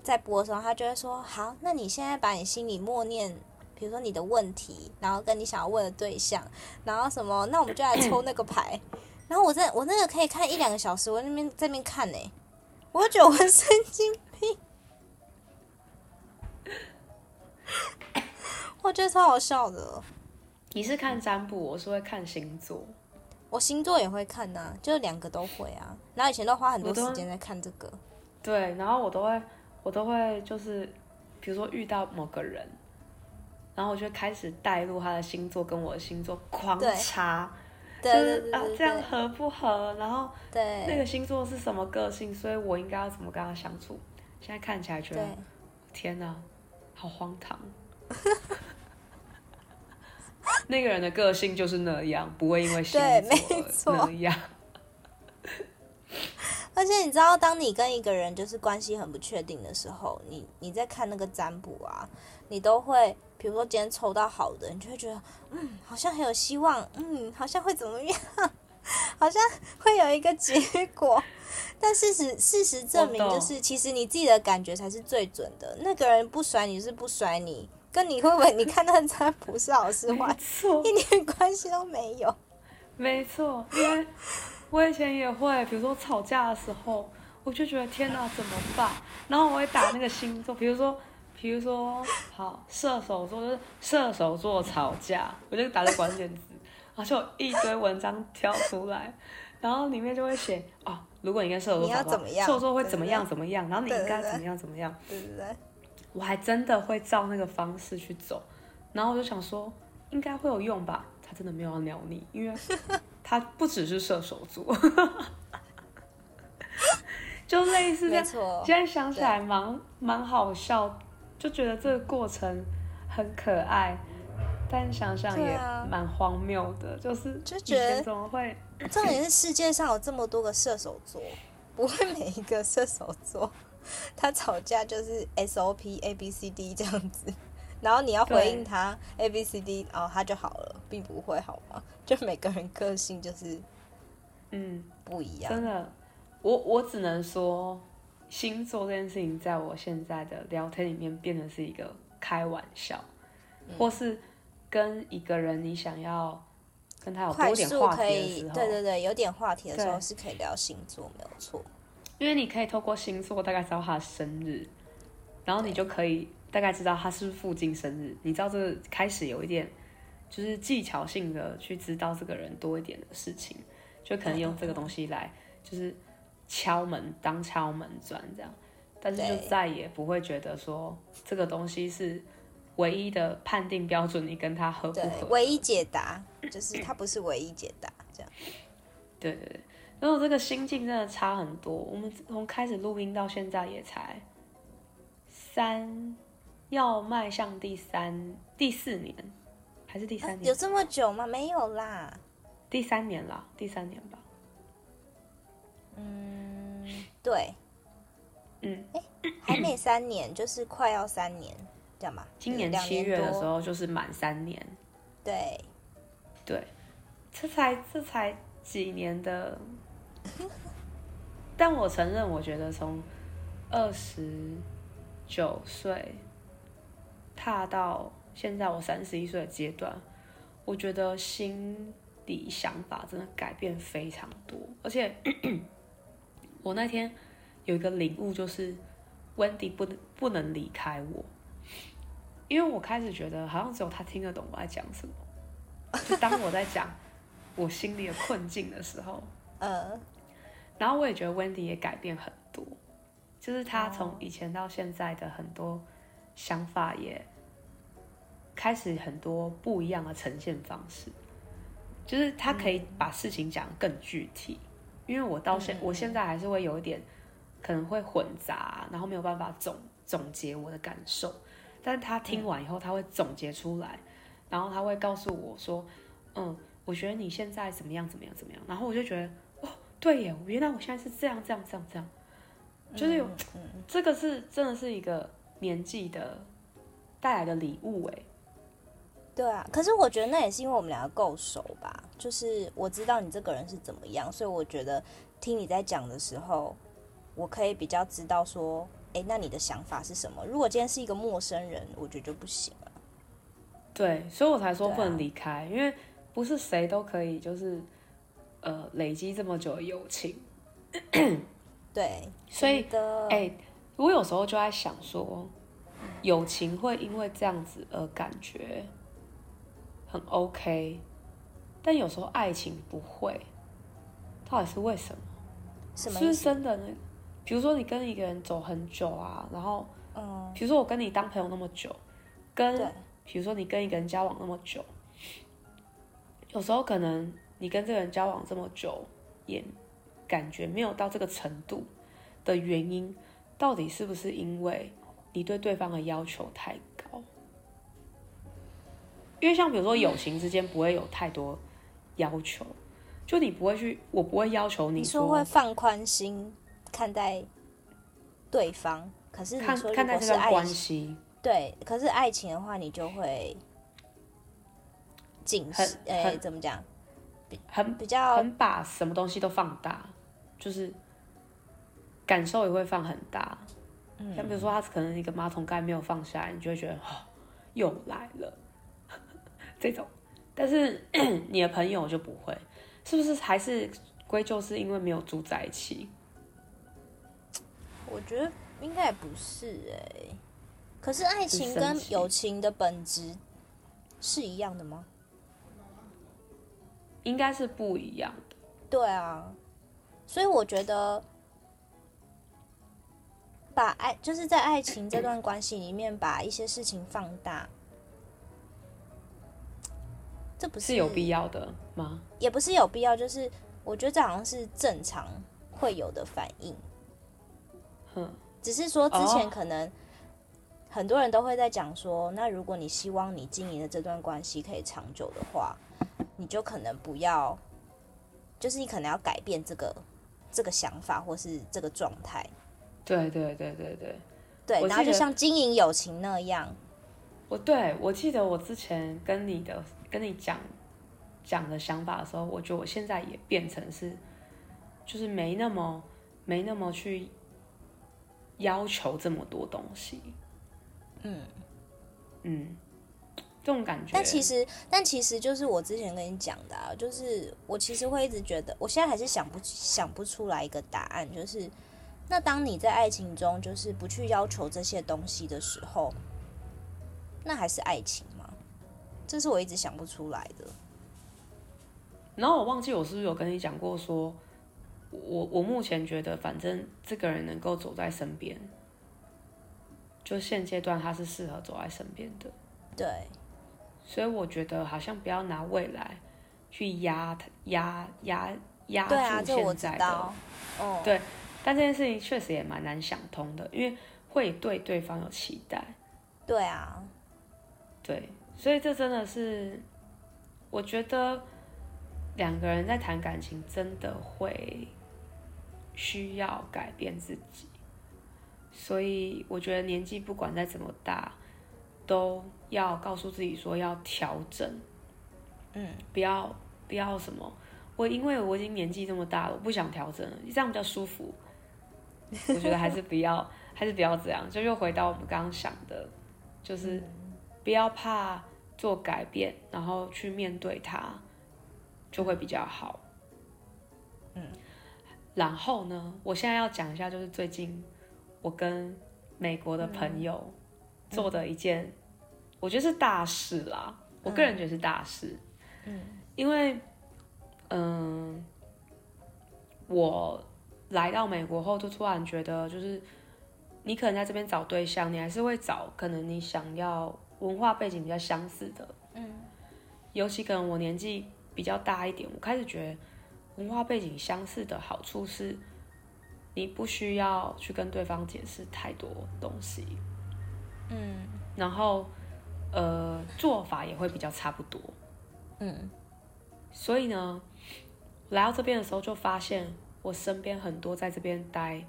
在播的时候，他就会说：“好，那你现在把你心里默念，比如说你的问题，然后跟你想要问的对象，然后什么，那我们就来抽那个牌。然后我在我那个可以看一两个小时，我那边在那边看呢，我就觉得我神经病，我觉得超好笑的。你是看占卜，我是会看星座，我星座也会看呐、啊，就两个都会啊。然后以前都花很多时间在看这个，对，然后我都会。”我都会就是，比如说遇到某个人，然后我就开始带入他的星座跟我的星座狂查，对就是啊这样合不合，然后对那个星座是什么个性，所以我应该要怎么跟他相处。现在看起来觉得，天哪，好荒唐！那个人的个性就是那样，不会因为星座那样。而且你知道，当你跟一个人就是关系很不确定的时候，你你在看那个占卜啊，你都会，比如说今天抽到好的，你就会觉得，嗯，好像很有希望，嗯，好像会怎么样，好像会有一个结果。但事实事实证明，就是其实你自己的感觉才是最准的。那个人不甩你是不甩你，跟你会不会你看那个占卜是好是坏，一点关系都没有。没错，因为。我以前也会，比如说吵架的时候，我就觉得天哪，怎么办？然后我会打那个星座，比如说，比如说，好，射手座就是射手座吵架，我就打个关键词，然后就有一堆文章跳出来，然后里面就会写哦，如果你跟射手座吵架，射手座会怎么样怎么样，然后你应该怎么样怎么样，对对对，我还真的会照那个方式去走，然后我就想说，应该会有用吧？他真的没有要鸟你，因为。他不只是射手座，就类似这样。现在想起来蛮蛮好笑，就觉得这个过程很可爱，但想想也蛮荒谬的，就是就觉得怎么会？重点是世界上有这么多个射手座，不会每一个射手座他吵架就是 SOP A B C D 这样子。然后你要回应他 A B C D，然后他就好了，并不会好吗？就每个人个性就是，嗯，不一样。真的，我我只能说，星座这件事情在我现在的聊天里面变得是一个开玩笑，嗯、或是跟一个人你想要跟他有多点话题的时候，对对对，有点话题的时候是可以聊星座，没有错。因为你可以透过星座大概知道他的生日，然后你就可以。大概知道他是不是附近生日，你知道这开始有一点，就是技巧性的去知道这个人多一点的事情，就可能用这个东西来，就是敲门当敲门砖这样，但是就再也不会觉得说这个东西是唯一的判定标准，你跟他合不合？唯一解答就是他不是唯一解答这样。对对对，然后这个心境真的差很多，我们从开始录音到现在也才三。要迈向第三、第四年，还是第三年？有这么久吗？没有啦，第三年啦，第三年吧。嗯，对，嗯，哎、欸，还没三年，就是快要三年，这样吧？今年七月的时候就是满三年。对，对，这才这才几年的，但我承认，我觉得从二十九岁踏到现在我三十一岁的阶段，我觉得心理想法真的改变非常多，而且 我那天有一个领悟，就是 Wendy 不能不能离开我。因为我开始觉得好像只有他听得懂我在讲什么，就当我在讲我心里的困境的时候，呃，然后我也觉得 Wendy 也改变很多，就是他从以前到现在的很多想法也开始很多不一样的呈现方式，就是他可以把事情讲得更具体，因为我到现我现在还是会有一点可能会混杂，然后没有办法总总结我的感受。但是他听完以后，他会总结出来，嗯、然后他会告诉我说：“嗯，我觉得你现在怎么样，怎么样，怎么样。”然后我就觉得，哦，对耶，原来我现在是这样，这样，这样，这样，就是有、嗯嗯、这个是真的是一个年纪的带来的礼物哎。对啊，可是我觉得那也是因为我们两个够熟吧，就是我知道你这个人是怎么样，所以我觉得听你在讲的时候，我可以比较知道说。哎，那你的想法是什么？如果今天是一个陌生人，我觉得就不行了。对，所以我才说不能离开，啊、因为不是谁都可以，就是呃，累积这么久的友情。对，所以哎，我有时候就在想说，友情会因为这样子而感觉很 OK，但有时候爱情不会，到底是为什么？什么？是不是真的呢？比如说你跟一个人走很久啊，然后，嗯，比如说我跟你当朋友那么久，跟，比如说你跟一个人交往那么久，有时候可能你跟这个人交往这么久，也感觉没有到这个程度的原因，到底是不是因为你对对方的要求太高？因为像比如说友情之间不会有太多要求，就你不会去，我不会要求你说，你说会放宽心。看待对方，可是你说如果是爱情，对，可是爱情的话，你就会谨慎，哎、欸，怎么讲？很比较很把什么东西都放大，就是感受也会放很大。嗯，像比如说他可能一个马桶盖没有放下来，你就会觉得哦，又来了这种。但是 你的朋友就不会，是不是？还是归咎是因为没有住在一起？我觉得应该也不是哎、欸，可是爱情跟友情的本质是一样的吗？应该是不一样的。对啊，所以我觉得把爱就是在爱情这段关系里面把一些事情放大，这不是，是有必要的吗？也不是有必要，就是我觉得这好像是正常会有的反应。只是说之前可能很多人都会在讲说，那如果你希望你经营的这段关系可以长久的话，你就可能不要，就是你可能要改变这个这个想法或是这个状态。对对对对对，对，然后就像经营友情那样。我对我记得我之前跟你的跟你讲讲的想法的时候，我觉得我现在也变成是，就是没那么没那么去。要求这么多东西，嗯嗯，这种感觉。但其实，但其实就是我之前跟你讲的啊，就是我其实会一直觉得，我现在还是想不想不出来一个答案。就是，那当你在爱情中就是不去要求这些东西的时候，那还是爱情吗？这是我一直想不出来的。然后我忘记我是不是有跟你讲过说。我我目前觉得，反正这个人能够走在身边，就现阶段他是适合走在身边的。对，所以我觉得好像不要拿未来去压他压压压住现在的。哦，对，但这件事情确实也蛮难想通的，因为会对对方有期待。对啊，对，所以这真的是，我觉得两个人在谈感情真的会。需要改变自己，所以我觉得年纪不管再怎么大，都要告诉自己说要调整，嗯，不要不要什么，我因为我已经年纪这么大了，我不想调整了，这样比较舒服。我觉得还是不要，还是不要这样，就又回到我们刚刚想的，就是不要怕做改变，然后去面对它，就会比较好。嗯，然后呢，我现在要讲一下，就是最近我跟美国的朋友做的一件，嗯、我觉得是大事啦。我个人觉得是大事。嗯，因为，嗯、呃，我来到美国后，就突然觉得，就是你可能在这边找对象，你还是会找可能你想要文化背景比较相似的。嗯，尤其可能我年纪比较大一点，我开始觉得。文化背景相似的好处是，你不需要去跟对方解释太多东西，嗯，然后，呃，做法也会比较差不多，嗯，所以呢，来到这边的时候就发现，我身边很多在这边待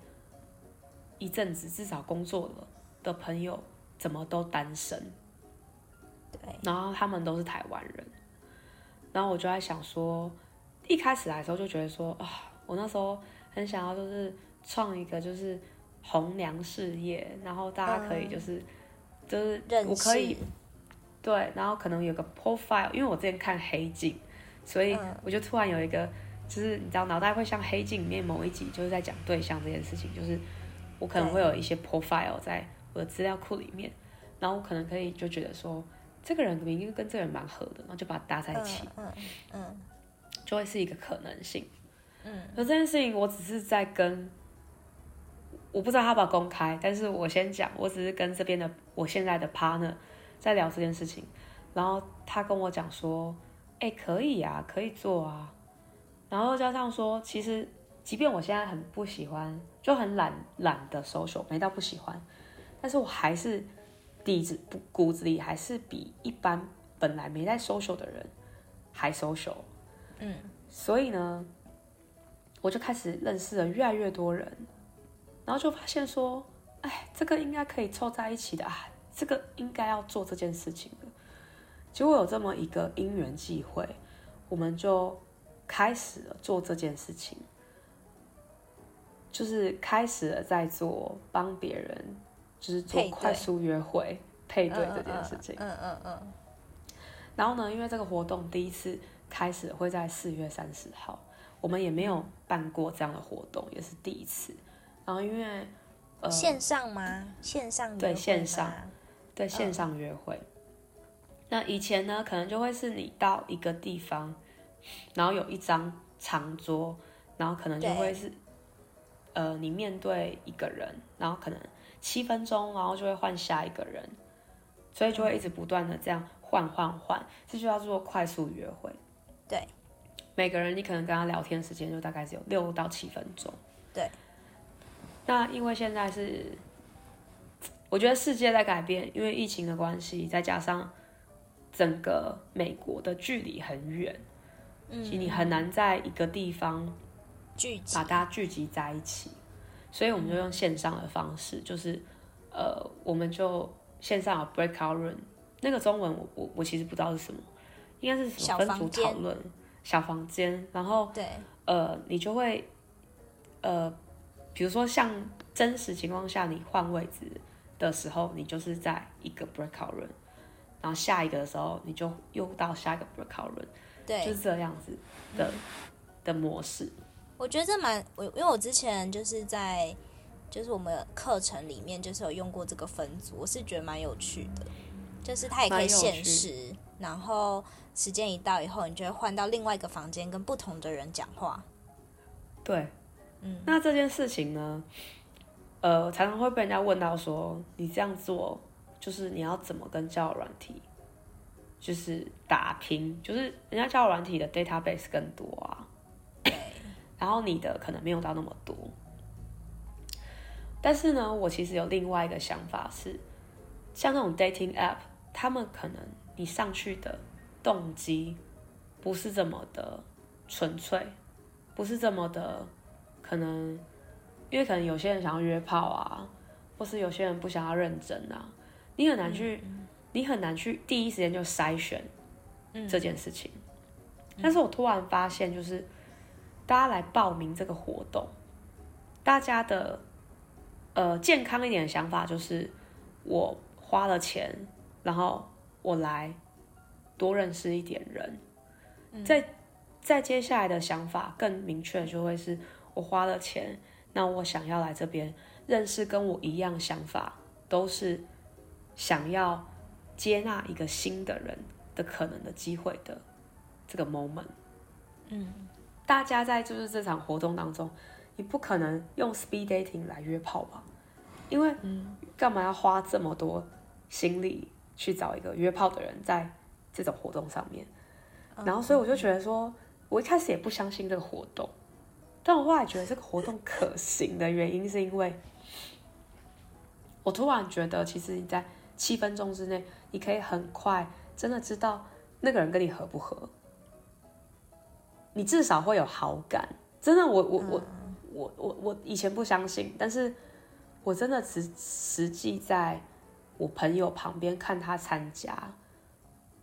一阵子，至少工作了的朋友，怎么都单身，对，然后他们都是台湾人，然后我就在想说。一开始来的时候就觉得说啊，我那时候很想要就是创一个就是红娘事业，然后大家可以就是、嗯、就是我可以对，然后可能有个 profile，因为我之前看黑镜，所以我就突然有一个就是你知道脑袋会像黑镜里面某一集就是在讲对象这件事情，就是我可能会有一些 profile 在我的资料库里面，然后我可能可以就觉得说这个人明明跟这个人蛮合的，然后就把它搭在一起，嗯嗯。嗯。就会是一个可能性，嗯，而这件事情我只是在跟，我不知道他要不要公开，但是我先讲，我只是跟这边的我现在的 partner 在聊这件事情，然后他跟我讲说，哎、欸，可以啊，可以做啊，然后加上说，其实即便我现在很不喜欢，就很懒懒的 social，没到不喜欢，但是我还是底子不骨子里还是比一般本来没在 social 的人还 social。嗯，所以呢，我就开始认识了越来越多人，然后就发现说，哎，这个应该可以凑在一起的啊，这个应该要做这件事情的。结果有这么一个因缘际会，我们就开始了做这件事情，就是开始了在做帮别人，就是做快速约会配对，这件事情。嗯嗯嗯。然后呢，因为这个活动第一次。开始会在四月三十号，我们也没有办过这样的活动，也是第一次。然后因为呃线上吗？线上对线上对线上约会。嗯。那以前呢，可能就会是你到一个地方，然后有一张长桌，然后可能就会是呃你面对一个人，然后可能七分钟，然后就会换下一个人，所以就会一直不断的这样换换换，这就叫做快速约会。对，每个人你可能跟他聊天时间就大概只有六到七分钟。对，那因为现在是，我觉得世界在改变，因为疫情的关系，再加上整个美国的距离很远，嗯，其实你很难在一个地方聚集，把大家聚集在一起，所以我们就用线上的方式，嗯、就是呃，我们就线上有 breakout room，那个中文我我我其实不知道是什么。应该是什么分组讨论，小房间，然后对，呃，你就会，呃，比如说像真实情况下，你换位置的时候，你就是在一个 breakout room，然后下一个的时候，你就又到下一个 breakout room，对，就是这样子的、嗯、的模式。我觉得这蛮我，因为我之前就是在就是我们课程里面就是有用过这个分组，我是觉得蛮有趣的，就是它也可以限时，然后。时间一到以后，你就会换到另外一个房间，跟不同的人讲话。对，嗯，那这件事情呢，呃，常常会被人家问到说，你这样做，就是你要怎么跟交友软体，就是打拼，就是人家交友软体的 database 更多啊，对，然后你的可能没有到那么多。但是呢，我其实有另外一个想法是，像那种 dating app，他们可能你上去的。动机不是这么的纯粹，不是这么的可能，因为可能有些人想要约炮啊，或是有些人不想要认真啊，你很难去，嗯、你很难去第一时间就筛选这件事情。嗯、但是我突然发现，就是大家来报名这个活动，大家的呃健康一点的想法就是，我花了钱，然后我来多认识一点人。在、嗯、在接下来的想法更明确，就会是我花了钱，那我想要来这边认识跟我一样想法，都是想要接纳一个新的人的可能的机会的这个 moment。嗯，大家在就是这场活动当中，你不可能用 speed dating 来约炮吧？因为干嘛要花这么多心力去找一个约炮的人在这种活动上面？然后，所以我就觉得说，我一开始也不相信这个活动，但我后来觉得这个活动可行的原因，是因为我突然觉得，其实你在七分钟之内，你可以很快真的知道那个人跟你合不合，你至少会有好感。真的，我我我我我我以前不相信，但是我真的实实际在我朋友旁边看他参加，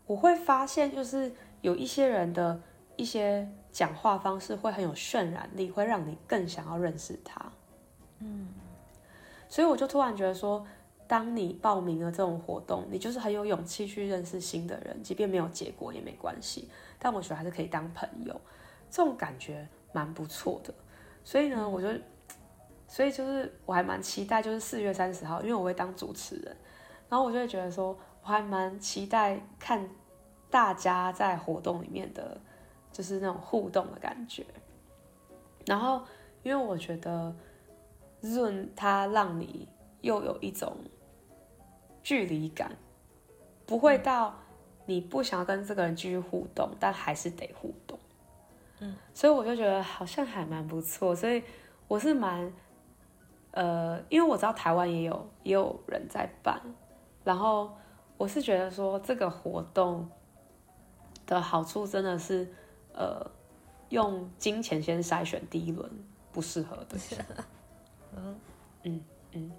我会发现就是。有一些人的一些讲话方式会很有渲染力，会让你更想要认识他。嗯，所以我就突然觉得说，当你报名了这种活动，你就是很有勇气去认识新的人，即便没有结果也没关系。但我觉得还是可以当朋友，这种感觉蛮不错的。所以呢，我就，所以就是我还蛮期待，就是四月三十号，因为我会当主持人，然后我就会觉得说，我还蛮期待看。大家在活动里面的，就是那种互动的感觉。然后，因为我觉得 Zoom 它让你又有一种距离感，不会到你不想要跟这个人继续互动，但还是得互动。嗯，所以我就觉得好像还蛮不错。所以我是蛮，呃，因为我知道台湾也有也有人在办，然后我是觉得说这个活动。的好处真的是，呃，用金钱先筛选第一轮不适合的。嗯嗯嗯，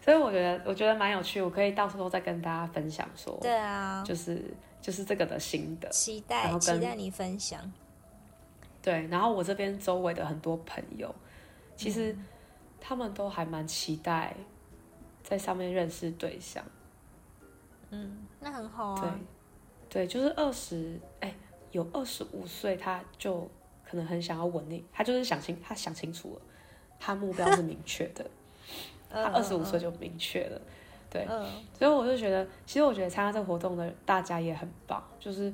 所以我觉得我觉得蛮有趣，我可以到时候再跟大家分享说。对啊，就是就是这个的心得，期待期待你分享。对，然后我这边周围的很多朋友，其实他们都还蛮期待在上面认识对象。嗯，那很好啊。对。对，就是二十，哎，有二十五岁，他就可能很想要稳定，他就是想清，他想清楚了，他目标是明确的，他二十五岁就明确了，对，所以我就觉得，其实我觉得参加这个活动的大家也很棒，就是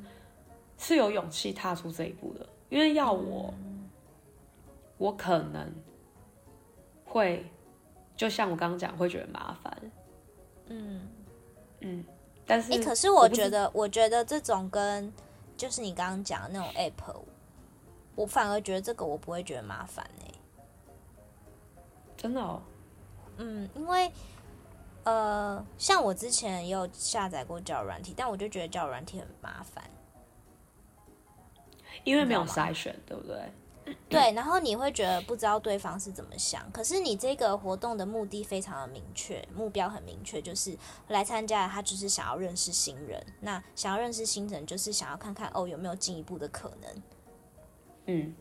是有勇气踏出这一步的，因为要我，我可能会，就像我刚刚讲，会觉得麻烦，嗯嗯。但是，欸，可是我觉得，我，我觉得这种跟就是你刚刚讲的那种 app，我反而觉得这个我不会觉得麻烦呢。真的哦？嗯，因为呃，像我之前也有下载过交友软体，但我就觉得交友软体很麻烦，因为没有筛选，对不对？对，然后你会觉得不知道对方是怎么想，可是你这个活动的目的非常的明确，目标很明确，就是来参加他就是想要认识新人，那想要认识新人就是想要看看哦有没有进一步的可能，嗯，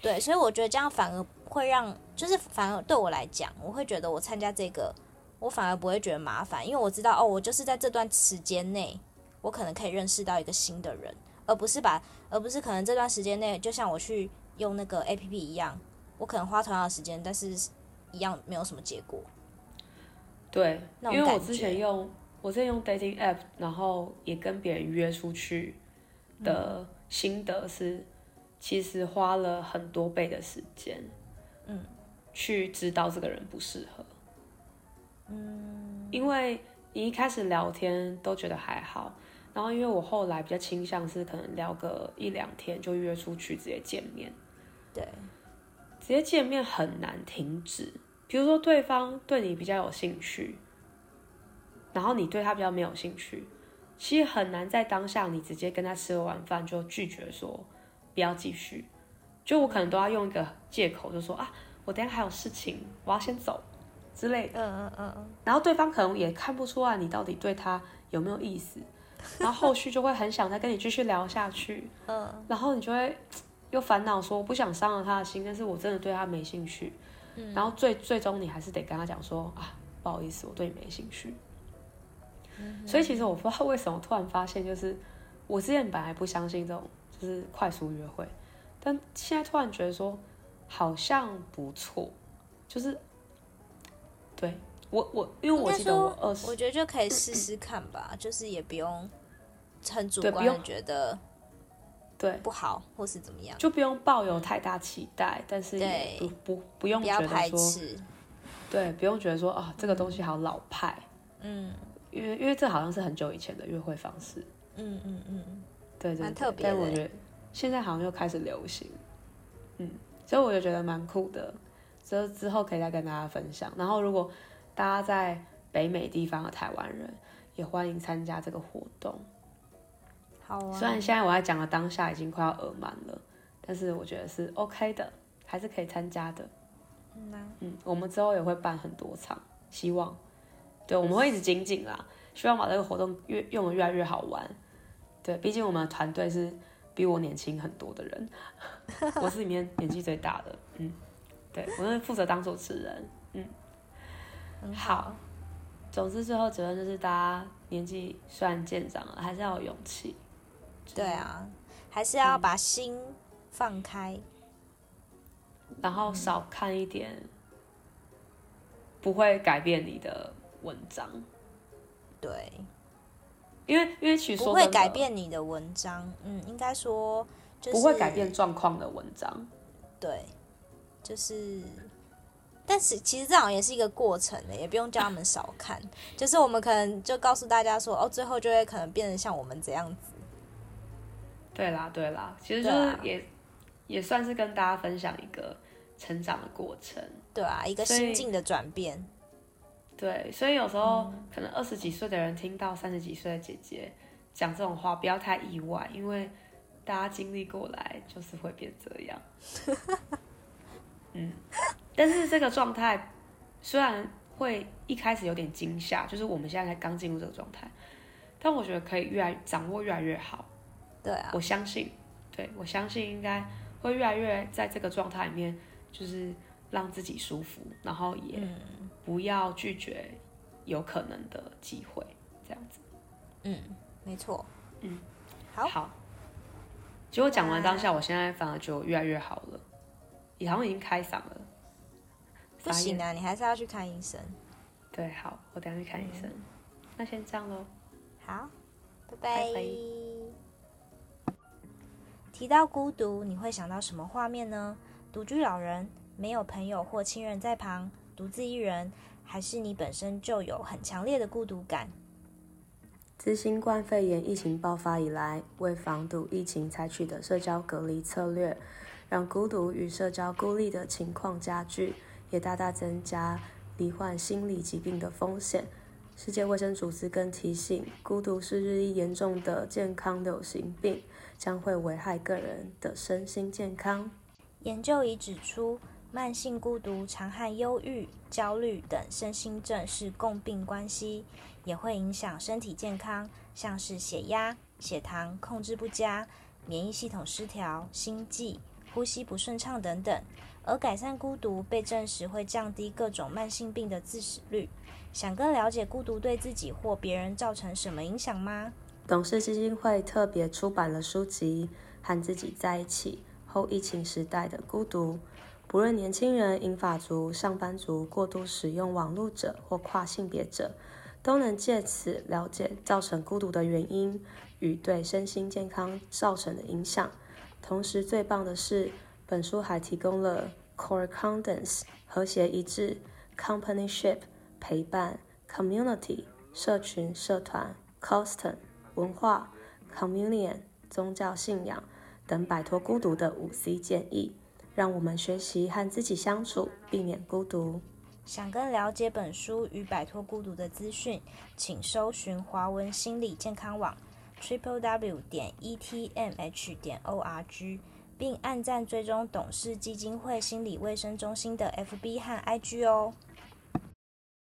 对，所以我觉得这样反而会让，就是反而对我来讲，我会觉得我参加这个，我反而不会觉得麻烦，因为我知道哦，我就是在这段时间内，我可能可以认识到一个新的人，而不是把，而不是可能这段时间内，就像我去。用那个 APP 一样，我可能花同样的时间，但是一样没有什么结果。对，因为我之前用我之前用 dating app，然后也跟别人约出去的心得是，嗯、其实花了很多倍的时间，嗯，去知道这个人不适合。嗯，因为你一开始聊天都觉得还好。然后因为我后来比较倾向是可能聊个一两天就约出去直接见面。对，直接见面很难停止。比如说，对方对你比较有兴趣，然后你对他比较没有兴趣，其实很难在当下你直接跟他吃了晚饭就拒绝说不要继续。就我可能都要用一个借口，就说啊，我等下还有事情，我要先走。之类的。嗯嗯嗯。然后对方可能也看不出来你到底对他有没有意思，然后后续就会很想再跟你继续聊下去。嗯。然后你就会又烦恼说，我不想伤了他的心，但是我真的对他没兴趣。嗯。然后最最终你还是得跟他讲说啊，不好意思，我对你没兴趣。嗯。所以其实我不知道为什么突然发现，就是我之前本来不相信这种就是快速约会，但现在突然觉得说。好像不错，就是，对我我因为我记得我二十，我觉得就可以试试看吧，就是也不用很主观的觉得对不好或是怎么样，就不用抱有太大期待，但是也不不不用觉得说，对，不用觉得说啊这个东西好老派，嗯，因为因为这好像是很久以前的约会方式，嗯嗯嗯，对对对，但我觉得现在好像又开始流行，嗯。所以我就觉得蛮酷的，之之后可以再跟大家分享。然后如果大家在北美地方的台湾人，也欢迎参加这个活动。好啊。虽然现在我在讲的当下已经快要耳满了，但是我觉得是 OK 的，还是可以参加的。嗯啊。嗯，我们之后也会办很多场，希望。对，我们会一直精进啦，希望把这个活动越用的越来越好玩。对，毕竟我们的团队是。比我年轻很多的人，我是里面年纪最大的，嗯，对，我是负责当主持人，嗯，好，总之最后结论就是大家年纪虽然渐长了，还是要有勇气，对啊，还是要把心放开，嗯，然后少看一点不会改变你的文章，对。因为因为其实不会改变你的文章，嗯，应该说就是不会改变状况的文章，对，就是，但是其实这样也是一个过程的，也不用叫他们少看，就是我们可能就告诉大家说，哦，最后就会可能变成像我们这样子。对啦对啦，其实就是也、啊、也算是跟大家分享一个成长的过程，对啊，一个心境的转变。对，所以有时候可能二十几岁的人听到三十几岁的姐姐讲这种话，不要太意外，因为大家经历过来就是会变这样。嗯，但是这个状态虽然会一开始有点惊吓，就是我们现在才刚进入这个状态，但我觉得可以越来掌握越来越好。对啊，我相信，对，我相信应该会越来越在这个状态里面，就是让自己舒服，然后也。嗯不要拒绝有可能的机会，这样子。嗯，没错。嗯，好。好。结果讲完当下，我现在反而就越来越好了，也好像已经开嗓了。不行啊，你还是要去看医生。对，好，我等下去看医生。嗯、那先这样喽。好，拜拜。拜拜。提到孤独，你会想到什么画面呢？独居老人，没有朋友或亲人在旁。独自一人，还是你本身就有很强烈的孤独感？自新冠肺炎疫情爆发以来，为防堵疫情采取的社交隔离策略，让孤独与社交孤立的情况加剧，也大大增加罹患心理疾病的风险。世界卫生组织更提醒，孤独是日益严重的健康流行病，将会危害个人的身心健康。研究已指出，慢性孤独常和忧郁、焦虑等身心症是共病关系，也会影响身体健康，像是血压、血糖控制不佳、免疫系统失调、心悸、呼吸不顺畅等等。而改善孤独被证实会降低各种慢性病的致死率。想更了解孤独对自己或别人造成什么影响吗？董氏基金会特别出版了书籍《和自己在一起：后疫情时代的孤独》。不论年轻人、银发族、上班族、过度使用网络者或跨性别者，都能借此了解造成孤独的原因与对身心健康造成的影响。同时，最棒的是，本书还提供了 correspondence 和谐一致、companionship 陪伴、community 社群社团、custom 文化、communion 宗教信仰等摆脱孤独的五 C 建议。让我们学习和自己相处，避免孤独。想更了解本书与摆脱孤独的资讯，请搜寻华文心理健康网 triple w 点 e t m h 点 o r g，并按赞追踪董事基金会心理卫生中心的 FB 和 IG 哦。